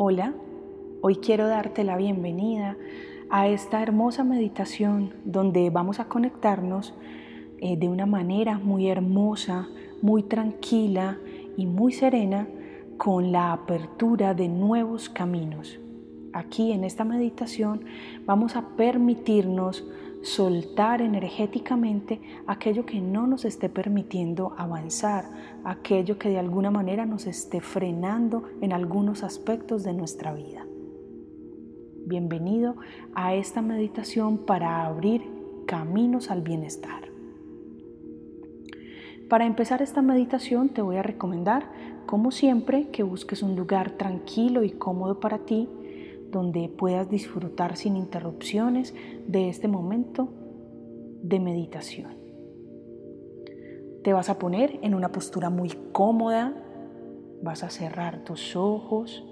Hola, hoy quiero darte la bienvenida a esta hermosa meditación donde vamos a conectarnos eh, de una manera muy hermosa, muy tranquila y muy serena con la apertura de nuevos caminos. Aquí en esta meditación vamos a permitirnos soltar energéticamente aquello que no nos esté permitiendo avanzar, aquello que de alguna manera nos esté frenando en algunos aspectos de nuestra vida. Bienvenido a esta meditación para abrir caminos al bienestar. Para empezar esta meditación te voy a recomendar, como siempre, que busques un lugar tranquilo y cómodo para ti donde puedas disfrutar sin interrupciones de este momento de meditación. Te vas a poner en una postura muy cómoda, vas a cerrar tus ojos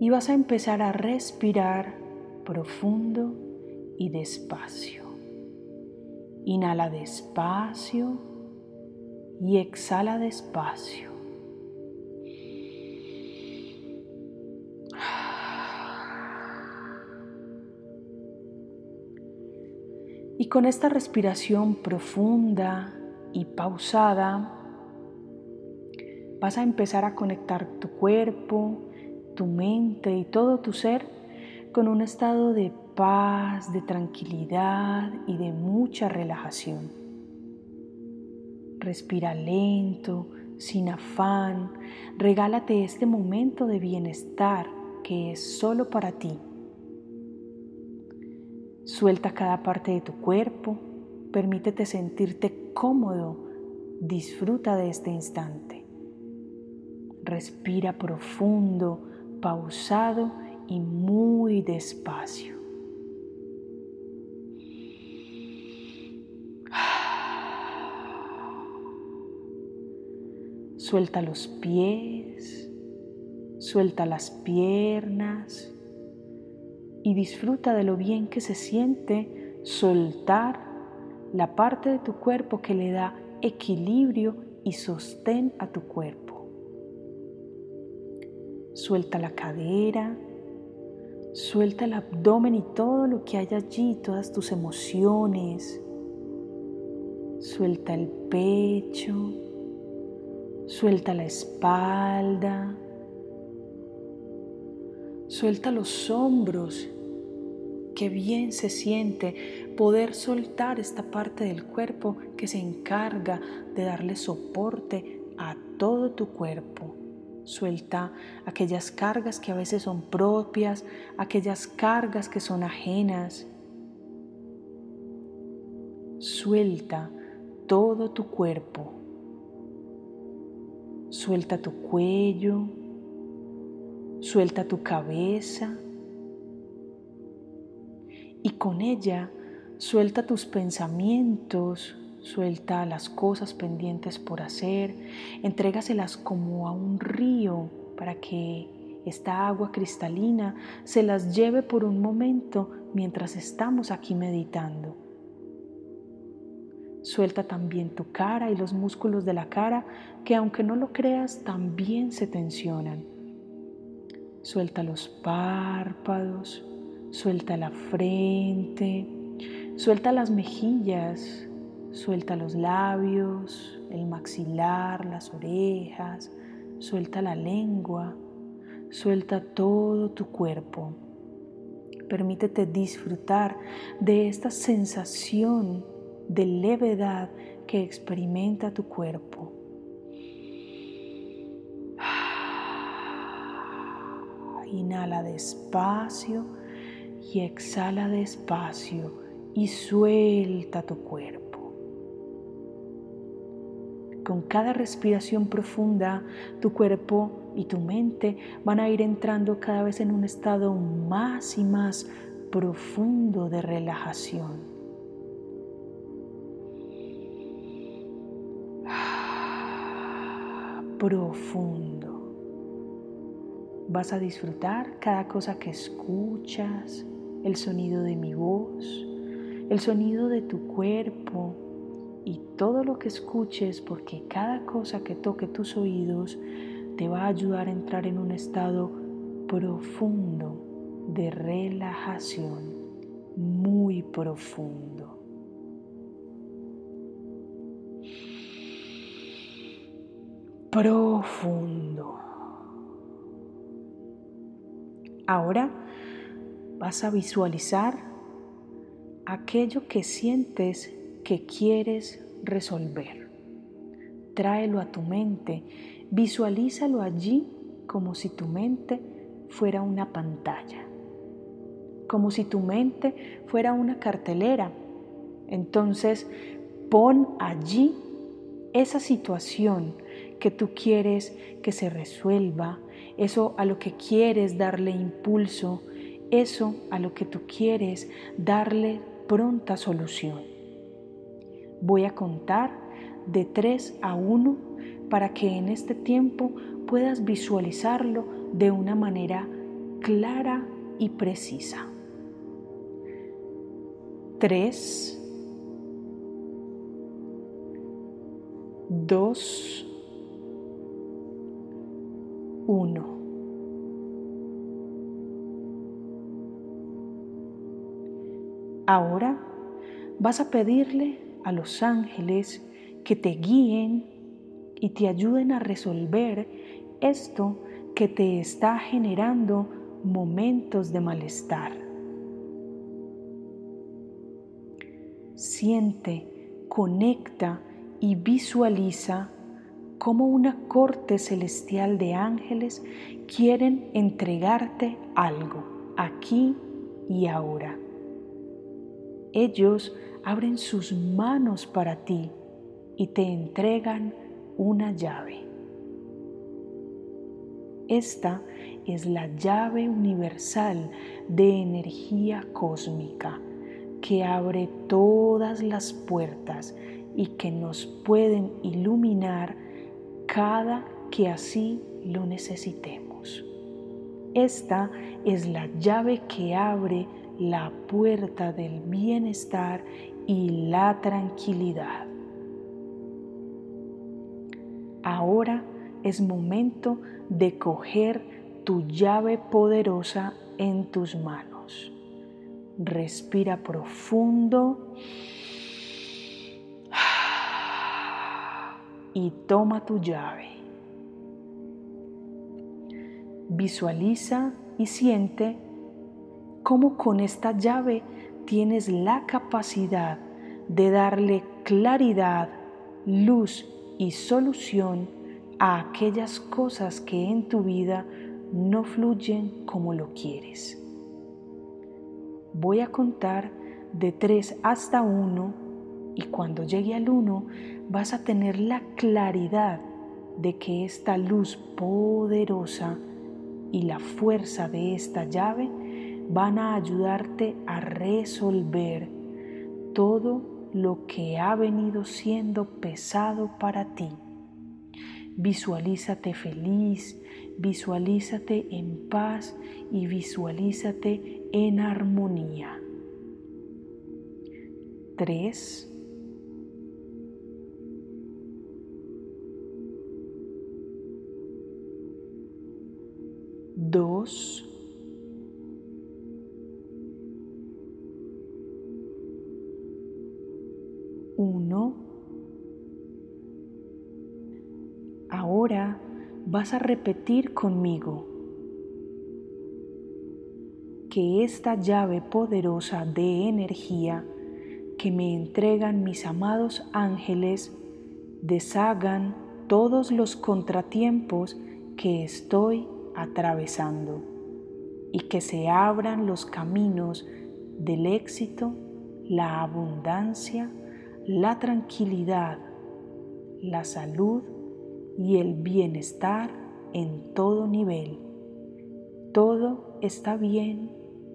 y vas a empezar a respirar profundo y despacio. Inhala despacio y exhala despacio. Y con esta respiración profunda y pausada, vas a empezar a conectar tu cuerpo, tu mente y todo tu ser con un estado de paz, de tranquilidad y de mucha relajación. Respira lento, sin afán, regálate este momento de bienestar que es solo para ti. Suelta cada parte de tu cuerpo, permítete sentirte cómodo, disfruta de este instante. Respira profundo, pausado y muy despacio. Suelta los pies, suelta las piernas y disfruta de lo bien que se siente soltar la parte de tu cuerpo que le da equilibrio y sostén a tu cuerpo. Suelta la cadera, suelta el abdomen y todo lo que hay allí, todas tus emociones. Suelta el pecho, suelta la espalda, suelta los hombros Qué bien se siente poder soltar esta parte del cuerpo que se encarga de darle soporte a todo tu cuerpo. Suelta aquellas cargas que a veces son propias, aquellas cargas que son ajenas. Suelta todo tu cuerpo. Suelta tu cuello. Suelta tu cabeza y con ella suelta tus pensamientos, suelta las cosas pendientes por hacer, entrégaselas como a un río para que esta agua cristalina se las lleve por un momento mientras estamos aquí meditando. Suelta también tu cara y los músculos de la cara que aunque no lo creas también se tensionan. Suelta los párpados, Suelta la frente, suelta las mejillas, suelta los labios, el maxilar, las orejas, suelta la lengua, suelta todo tu cuerpo. Permítete disfrutar de esta sensación de levedad que experimenta tu cuerpo. Inhala despacio y exhala despacio y suelta tu cuerpo. Con cada respiración profunda, tu cuerpo y tu mente van a ir entrando cada vez en un estado más y más profundo de relajación. Profundo. Vas a disfrutar cada cosa que escuchas, el sonido de mi voz, el sonido de tu cuerpo y todo lo que escuches, porque cada cosa que toque tus oídos te va a ayudar a entrar en un estado profundo de relajación, muy profundo. Profundo. Ahora vas a visualizar aquello que sientes que quieres resolver. Tráelo a tu mente, visualízalo allí como si tu mente fuera una pantalla, como si tu mente fuera una cartelera. Entonces, pon allí esa situación que tú quieres que se resuelva, eso a lo que quieres darle impulso, eso a lo que tú quieres darle pronta solución. Voy a contar de 3 a 1 para que en este tiempo puedas visualizarlo de una manera clara y precisa. 3, 2, 1. Ahora vas a pedirle a los ángeles que te guíen y te ayuden a resolver esto que te está generando momentos de malestar. Siente, conecta y visualiza cómo una corte celestial de ángeles quieren entregarte algo aquí y ahora. Ellos abren sus manos para ti y te entregan una llave. Esta es la llave universal de energía cósmica que abre todas las puertas y que nos pueden iluminar cada que así lo necesitemos. Esta es la llave que abre la puerta del bienestar y la tranquilidad. Ahora es momento de coger tu llave poderosa en tus manos. Respira profundo y toma tu llave. Visualiza y siente cómo con esta llave tienes la capacidad de darle claridad, luz y solución a aquellas cosas que en tu vida no fluyen como lo quieres. Voy a contar de 3 hasta 1 y cuando llegue al 1 vas a tener la claridad de que esta luz poderosa y la fuerza de esta llave van a ayudarte a resolver todo lo que ha venido siendo pesado para ti. Visualízate feliz, visualízate en paz y visualízate en armonía. 3. A repetir conmigo que esta llave poderosa de energía que me entregan mis amados ángeles deshagan todos los contratiempos que estoy atravesando y que se abran los caminos del éxito, la abundancia, la tranquilidad, la salud y el bienestar en todo nivel. Todo está bien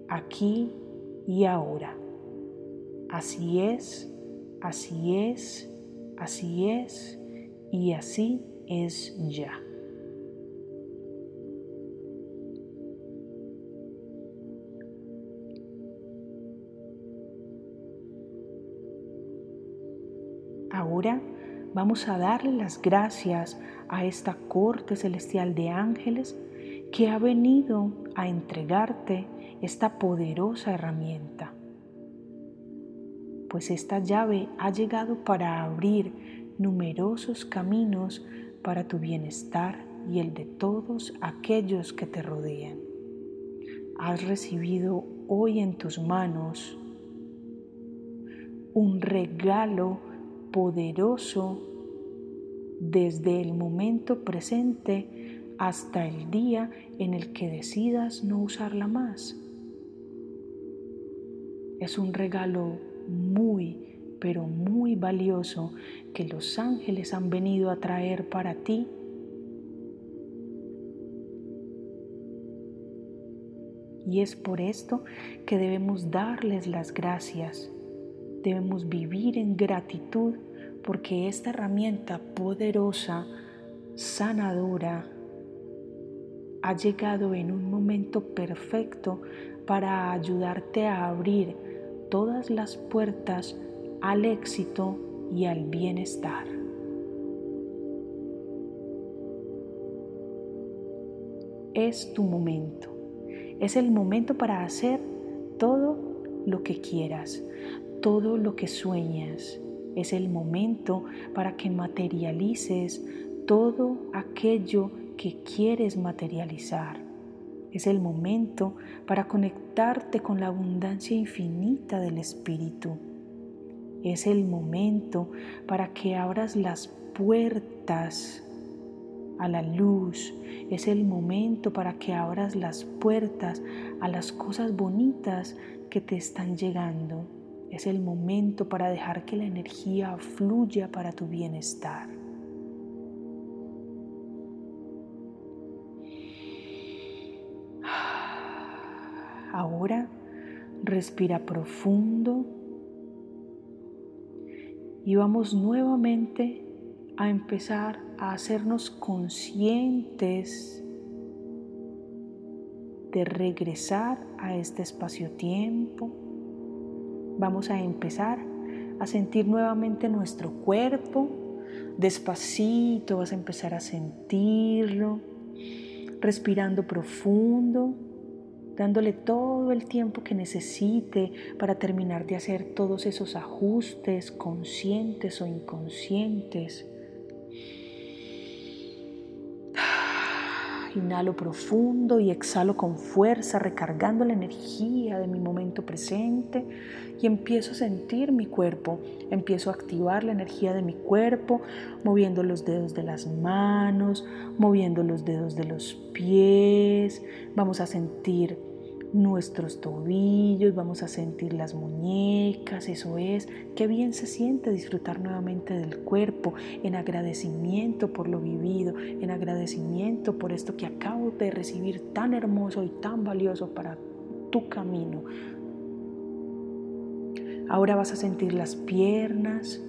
aquí y ahora. Así es, así es, así es y así es ya. Ahora vamos a darle las gracias a esta corte celestial de ángeles que ha venido a entregarte esta poderosa herramienta. Pues esta llave ha llegado para abrir numerosos caminos para tu bienestar y el de todos aquellos que te rodean. Has recibido hoy en tus manos un regalo poderoso desde el momento presente hasta el día en el que decidas no usarla más. Es un regalo muy, pero muy valioso que los ángeles han venido a traer para ti. Y es por esto que debemos darles las gracias. Debemos vivir en gratitud porque esta herramienta poderosa, sanadora, ha llegado en un momento perfecto para ayudarte a abrir todas las puertas al éxito y al bienestar. Es tu momento. Es el momento para hacer todo lo que quieras, todo lo que sueñas. Es el momento para que materialices todo aquello que quieres materializar. Es el momento para conectarte con la abundancia infinita del Espíritu. Es el momento para que abras las puertas a la luz. Es el momento para que abras las puertas a las cosas bonitas que te están llegando. Es el momento para dejar que la energía fluya para tu bienestar. Ahora respira profundo y vamos nuevamente a empezar a hacernos conscientes de regresar a este espacio-tiempo. Vamos a empezar a sentir nuevamente nuestro cuerpo. Despacito vas a empezar a sentirlo, respirando profundo dándole todo el tiempo que necesite para terminar de hacer todos esos ajustes conscientes o inconscientes. Inhalo profundo y exhalo con fuerza, recargando la energía de mi momento presente. Y empiezo a sentir mi cuerpo, empiezo a activar la energía de mi cuerpo, moviendo los dedos de las manos, moviendo los dedos de los pies, vamos a sentir nuestros tobillos, vamos a sentir las muñecas, eso es, qué bien se siente disfrutar nuevamente del cuerpo en agradecimiento por lo vivido, en agradecimiento por esto que acabo de recibir tan hermoso y tan valioso para tu camino. Ahora vas a sentir las piernas,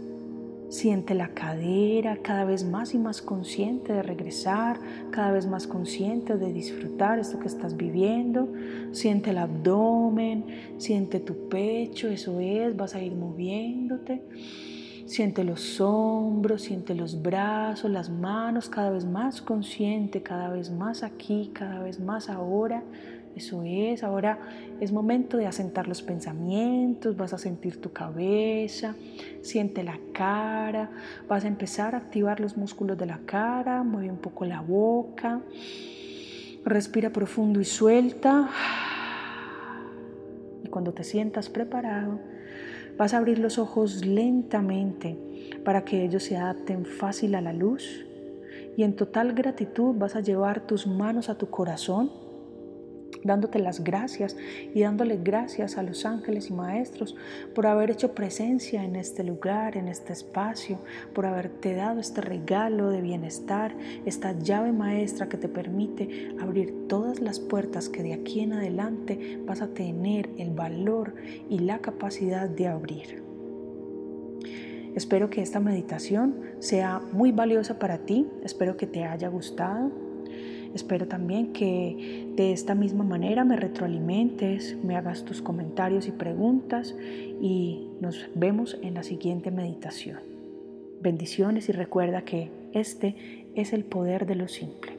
Siente la cadera cada vez más y más consciente de regresar, cada vez más consciente de disfrutar esto que estás viviendo. Siente el abdomen, siente tu pecho, eso es, vas a ir moviéndote. Siente los hombros, siente los brazos, las manos, cada vez más consciente, cada vez más aquí, cada vez más ahora. Eso es, ahora es momento de asentar los pensamientos, vas a sentir tu cabeza, siente la cara, vas a empezar a activar los músculos de la cara, mueve un poco la boca, respira profundo y suelta. Y cuando te sientas preparado, vas a abrir los ojos lentamente para que ellos se adapten fácil a la luz. Y en total gratitud vas a llevar tus manos a tu corazón dándote las gracias y dándole gracias a los ángeles y maestros por haber hecho presencia en este lugar, en este espacio, por haberte dado este regalo de bienestar, esta llave maestra que te permite abrir todas las puertas que de aquí en adelante vas a tener el valor y la capacidad de abrir. Espero que esta meditación sea muy valiosa para ti, espero que te haya gustado Espero también que de esta misma manera me retroalimentes, me hagas tus comentarios y preguntas y nos vemos en la siguiente meditación. Bendiciones y recuerda que este es el poder de lo simple.